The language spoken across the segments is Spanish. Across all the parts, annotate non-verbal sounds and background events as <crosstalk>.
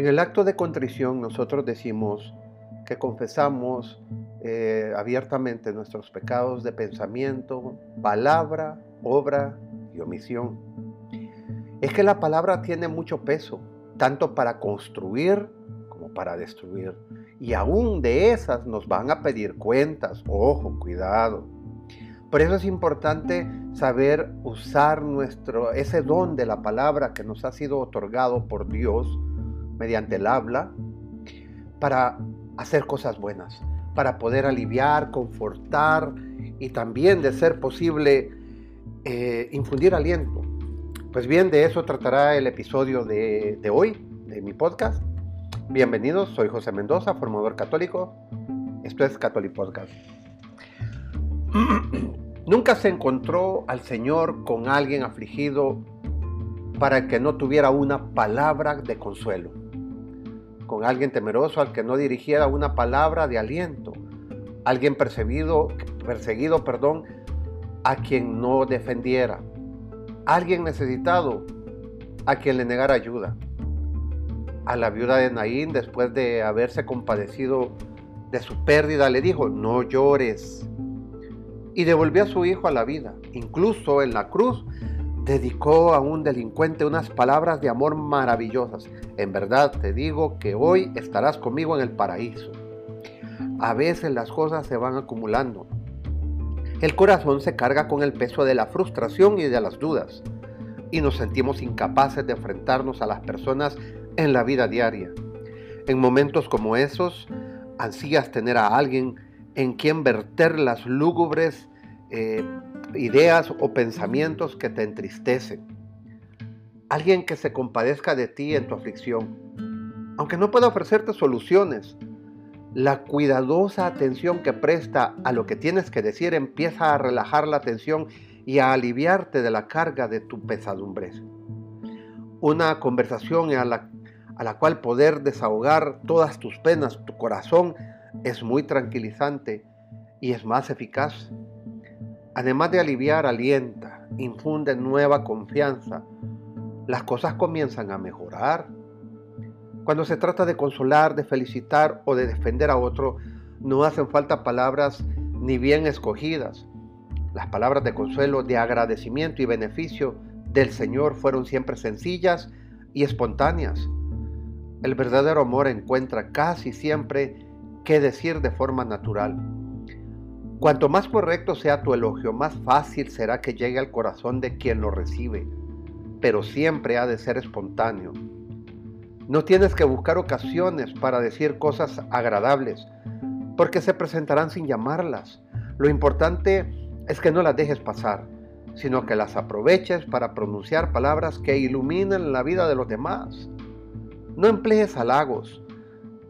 En el acto de contrición nosotros decimos que confesamos eh, abiertamente nuestros pecados de pensamiento, palabra, obra y omisión. Es que la palabra tiene mucho peso, tanto para construir como para destruir. Y aún de esas nos van a pedir cuentas. Ojo, cuidado. Por eso es importante saber usar nuestro, ese don de la palabra que nos ha sido otorgado por Dios mediante el habla para hacer cosas buenas, para poder aliviar, confortar y también, de ser posible, eh, infundir aliento. Pues bien, de eso tratará el episodio de, hoy, de mi podcast. Bienvenidos, soy José Mendoza, formador católico. Esto es Catholic Podcast. <clears throat> Nunca se encontró al Señor con alguien afligido para que no tuviera una palabra de consuelo, con alguien temeroso al que no dirigiera una palabra de aliento, alguien perseguido, perseguido, perdón, a quien no defendiera, alguien necesitado a quien le negara ayuda. A la viuda de Naín, después de haberse compadecido de su pérdida, le dijo, no llores, y devolvió a su hijo a la vida. Incluso en la cruz dedicó a un delincuente unas palabras de amor maravillosas. En verdad te digo que hoy estarás conmigo en el paraíso. A veces las cosas se van acumulando. El corazón se carga con el peso de la frustración y de las dudas. Y nos sentimos incapaces de enfrentarnos a las personas en la vida diaria. En momentos como esos, ansías tener a alguien en quien verter las lúgubres eh, ideas o pensamientos que te entristecen. Alguien que se compadezca de ti en tu aflicción. Aunque no pueda ofrecerte soluciones, la cuidadosa atención que presta a lo que tienes que decir empieza a relajar la tensión y a aliviarte de la carga de tu pesadumbre. Una conversación a la, a la cual poder desahogar todas tus penas, tu corazón, es muy tranquilizante y es más eficaz. Además de aliviar, alienta, infunde nueva confianza. Las cosas comienzan a mejorar. Cuando se trata de consolar, de felicitar o de defender a otro, no hacen falta palabras ni bien escogidas. Las palabras de consuelo, de agradecimiento y beneficio del Señor fueron siempre sencillas y espontáneas. El verdadero amor encuentra casi siempre qué decir de forma natural. Cuanto más correcto sea tu elogio, más fácil será que llegue al corazón de quien lo recibe, pero siempre ha de ser espontáneo. No tienes que buscar ocasiones para decir cosas agradables, porque se presentarán sin llamarlas. Lo importante es que no las dejes pasar, sino que las aproveches para pronunciar palabras que iluminen la vida de los demás. No emplees halagos,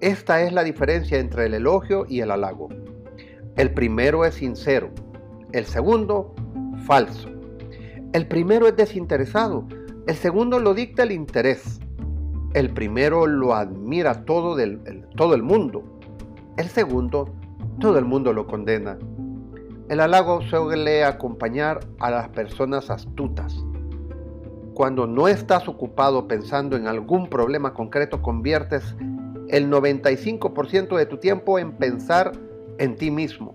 esta es la diferencia entre el elogio y el halago. El primero es sincero, el segundo falso. El primero es desinteresado, el segundo lo dicta el interés. El primero lo admira todo, del, el, todo el mundo, el segundo todo el mundo lo condena. El halago suele acompañar a las personas astutas. Cuando no estás ocupado pensando en algún problema concreto, conviertes el 95% de tu tiempo en pensar en ti mismo.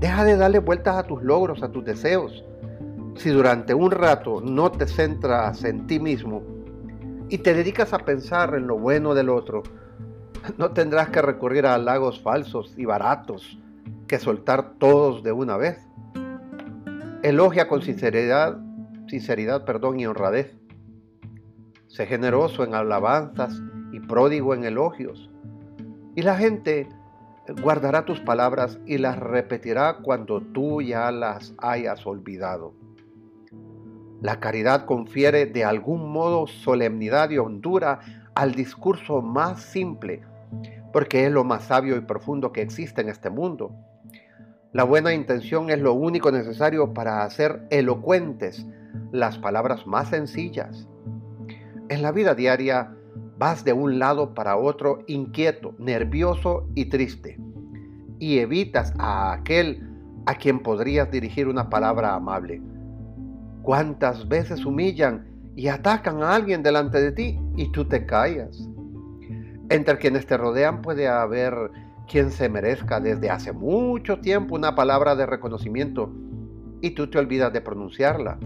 Deja de darle vueltas a tus logros, a tus deseos. Si durante un rato no te centras en ti mismo y te dedicas a pensar en lo bueno del otro, no tendrás que recurrir a halagos falsos y baratos que soltar todos de una vez. Elogia con sinceridad, sinceridad, perdón, y honradez. Sé generoso en alabanzas y pródigo en elogios. Y la gente guardará tus palabras y las repetirá cuando tú ya las hayas olvidado. La caridad confiere de algún modo solemnidad y hondura al discurso más simple, porque es lo más sabio y profundo que existe en este mundo. La buena intención es lo único necesario para hacer elocuentes las palabras más sencillas. En la vida diaria, Vas de un lado para otro inquieto, nervioso y triste. Y evitas a aquel a quien podrías dirigir una palabra amable. ¿Cuántas veces humillan y atacan a alguien delante de ti y tú te callas? Entre quienes te rodean puede haber quien se merezca desde hace mucho tiempo una palabra de reconocimiento y tú te olvidas de pronunciarla.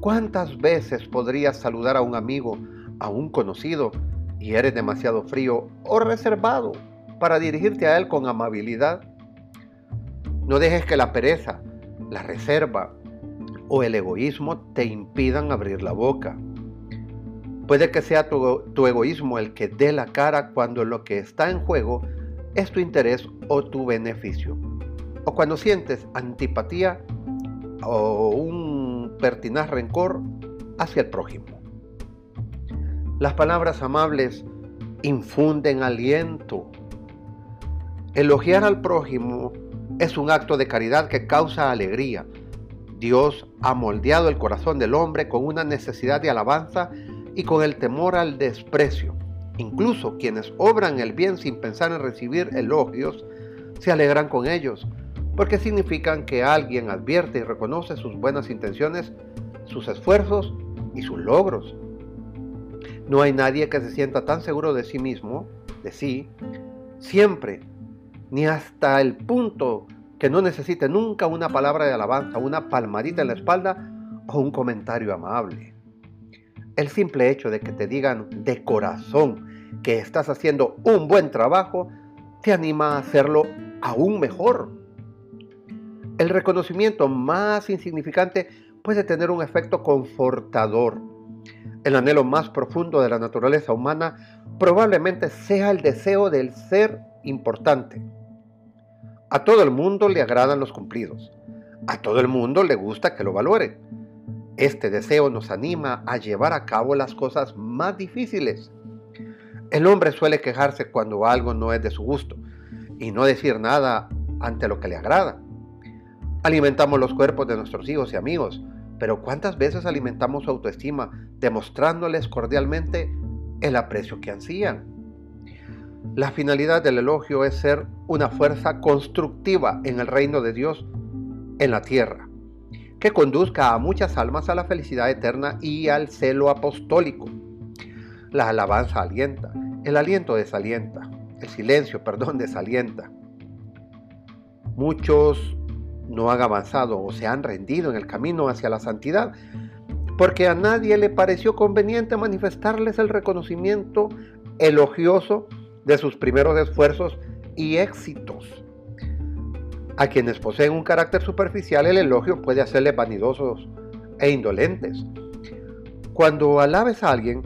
¿Cuántas veces podrías saludar a un amigo, a un conocido, y eres demasiado frío o reservado para dirigirte a él con amabilidad? No dejes que la pereza, la reserva o el egoísmo te impidan abrir la boca. Puede que sea tu, tu, egoísmo el que dé la cara cuando lo que está en juego es tu interés o tu beneficio. O cuando sientes antipatía o un pertinaz rencor hacia el prójimo. Las palabras amables infunden aliento. Elogiar al prójimo es un acto de caridad que causa alegría. Dios ha moldeado el corazón del hombre con una necesidad de alabanza y con el temor al desprecio. Incluso quienes obran el bien sin pensar en recibir elogios, se alegran con ellos, porque significan que alguien advierte y reconoce sus buenas intenciones, sus esfuerzos y sus logros. No hay nadie que se sienta tan seguro de sí mismo, de sí, siempre, ni hasta el punto que no necesite nunca una palabra de alabanza, una palmadita en la espalda o un comentario amable. El simple hecho de que te digan de corazón que estás haciendo un buen trabajo te anima a hacerlo aún mejor. El reconocimiento más insignificante puede tener un efecto confortador el anhelo más profundo de la naturaleza humana probablemente sea el deseo del ser importante. A todo el mundo le agradan los cumplidos. A todo el mundo le gusta que lo valore. Este deseo nos anima a llevar a cabo las cosas más difíciles. El hombre suele quejarse cuando algo no es de su gusto y no decir nada ante lo que le agrada. Alimentamos los cuerpos de nuestros hijos y amigos, pero ¿cuántas veces alimentamos su autoestima demostrándoles cordialmente el aprecio que ansían? La finalidad del elogio es ser una fuerza constructiva en el reino de Dios en la tierra, que conduzca a muchas almas a la felicidad eterna y al celo apostólico. La alabanza alienta, el aliento desalienta, el silencio, <laughs> perdón, desalienta. Muchos no han avanzado o se han rendido en el camino hacia la santidad, porque a nadie le pareció conveniente manifestarles el reconocimiento elogioso de sus primeros esfuerzos y éxitos. A quienes poseen un carácter superficial, el elogio puede hacerles vanidosos e indolentes. Cuando alabes a alguien,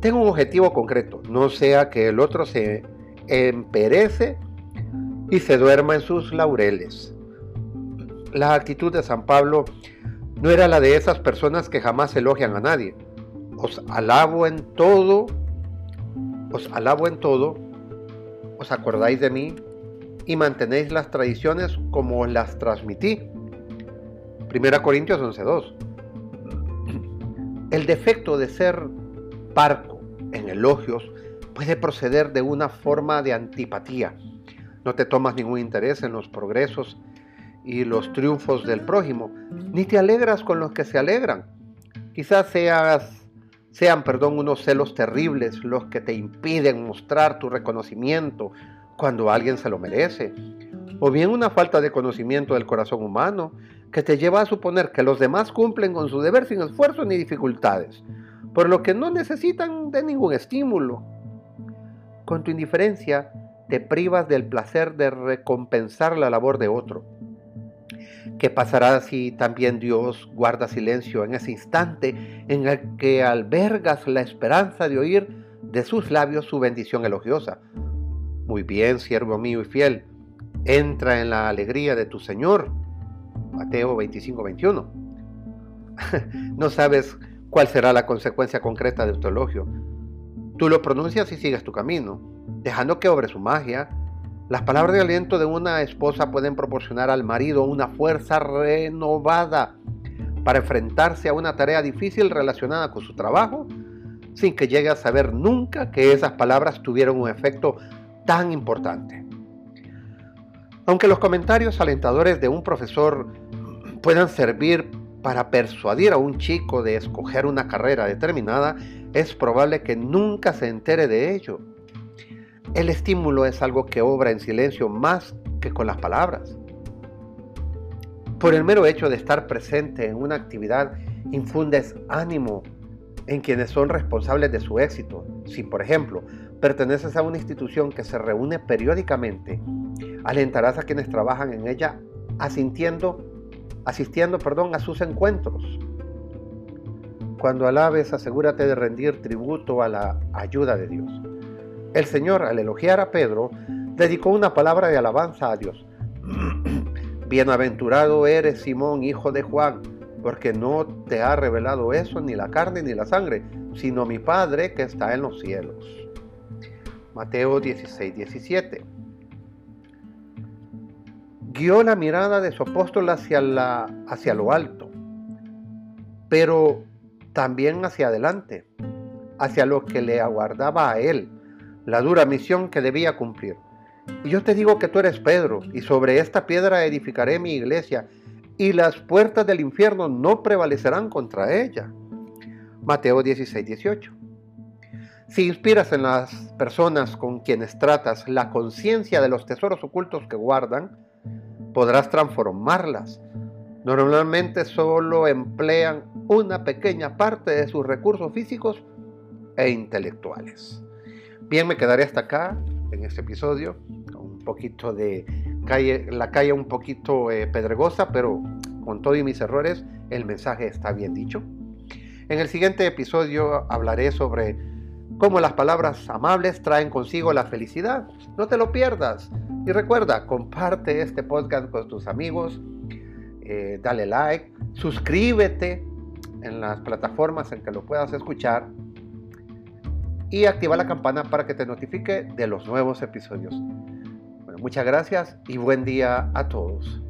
ten un objetivo concreto, no sea que el otro se emperece y se duerma en sus laureles la actitud de San Pablo no era la de esas personas que jamás elogian a nadie. Os alabo en todo, os alabo en todo, os acordáis de mí y mantenéis las tradiciones como os las transmití. Primera Corintios 11.2. El defecto de ser parco en elogios puede proceder de una forma de antipatía. No te tomas ningún interés en los progresos y los triunfos del prójimo, ni te alegras con los que se alegran. Quizás seas, sean perdón, unos celos terribles los que te impiden mostrar tu reconocimiento cuando alguien se lo merece, o bien una falta de conocimiento del corazón humano que te lleva a suponer que los demás cumplen con su deber sin esfuerzo ni dificultades, por lo que no necesitan de ningún estímulo. Con tu indiferencia te privas del placer de recompensar la labor de otro ¿Qué pasará si también Dios guarda silencio en ese instante en el que albergas la esperanza de oír de sus labios su bendición elogiosa? Muy bien, siervo mío y fiel, entra en la alegría de tu Señor. Mateo 25, 21. <laughs> no sabes cuál será la consecuencia concreta de tu elogio. Tú lo pronuncias y sigues tu camino, dejando que obre su magia las palabras de aliento de una esposa pueden proporcionar al marido una fuerza renovada para enfrentarse a una tarea difícil relacionada con su trabajo, sin que llegue a saber nunca que esas palabras tuvieron un efecto tan importante. Aunque los comentarios alentadores de un profesor puedan servir para persuadir a un chico de escoger una carrera determinada, es probable que nunca se entere de ello El estímulo es algo que obra en silencio más que con las palabras. Por el mero hecho de estar presente en una actividad, infundes ánimo en quienes son responsables de su éxito. Si, por ejemplo, perteneces a una institución que se reúne periódicamente, alentarás a quienes trabajan en ella asintiendo, asistiendo perdón, a sus encuentros. Cuando alabes, asegúrate de rendir tributo a la ayuda de Dios. El Señor, al elogiar a Pedro, dedicó una palabra de alabanza a Dios. <clears throat> Bienaventurado eres Simón, hijo de Juan, porque no te ha revelado eso ni la carne ni la sangre, sino mi Padre que está en los cielos. Mateo 16, 17 guió la mirada de su apóstol hacia, la, hacia lo alto, pero también hacia adelante, hacia lo que le aguardaba a él, la dura misión que debía cumplir. Y yo te digo que tú eres Pedro, y sobre esta piedra edificaré mi iglesia, y las puertas del infierno no prevalecerán contra ella. Mateo 16, 18. Si inspiras en las personas con quienes tratas la conciencia de los tesoros ocultos que guardan, podrás transformarlas. Normalmente solo emplean una pequeña parte de sus recursos físicos e intelectuales. Bien, me quedaré hasta acá en este episodio, un poquito de calle, la calle un poquito eh, pedregosa, pero con todos mis errores, el mensaje está bien dicho. En el siguiente episodio hablaré sobre cómo las palabras amables traen consigo la felicidad. No te lo pierdas. Y recuerda, comparte este podcast con tus amigos, eh, dale like, suscríbete en las plataformas en que lo puedas escuchar y activa la campana para que te notifique de los nuevos episodios. Muchas gracias y buen día a todos.